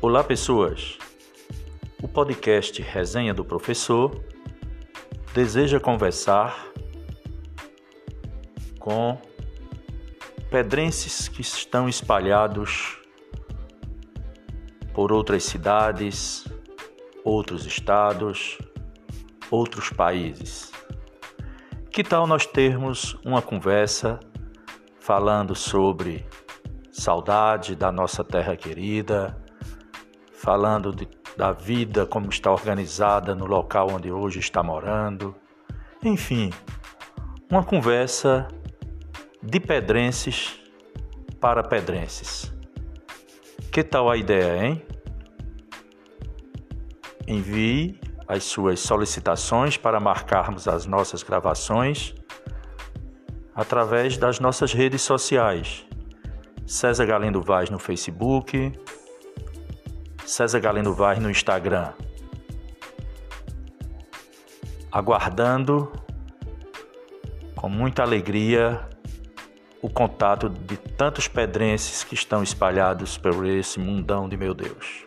Olá, pessoas! O podcast Resenha do Professor deseja conversar com pedrenses que estão espalhados por outras cidades, outros estados, outros países. Que tal nós termos uma conversa falando sobre saudade da nossa terra querida? Falando de, da vida, como está organizada no local onde hoje está morando. Enfim, uma conversa de pedrenses para pedrenses. Que tal a ideia, hein? Envie as suas solicitações para marcarmos as nossas gravações através das nossas redes sociais. César Galindo Vaz no Facebook, César Galeno Vaz no Instagram. Aguardando com muita alegria o contato de tantos pedrenses que estão espalhados por esse mundão de meu Deus.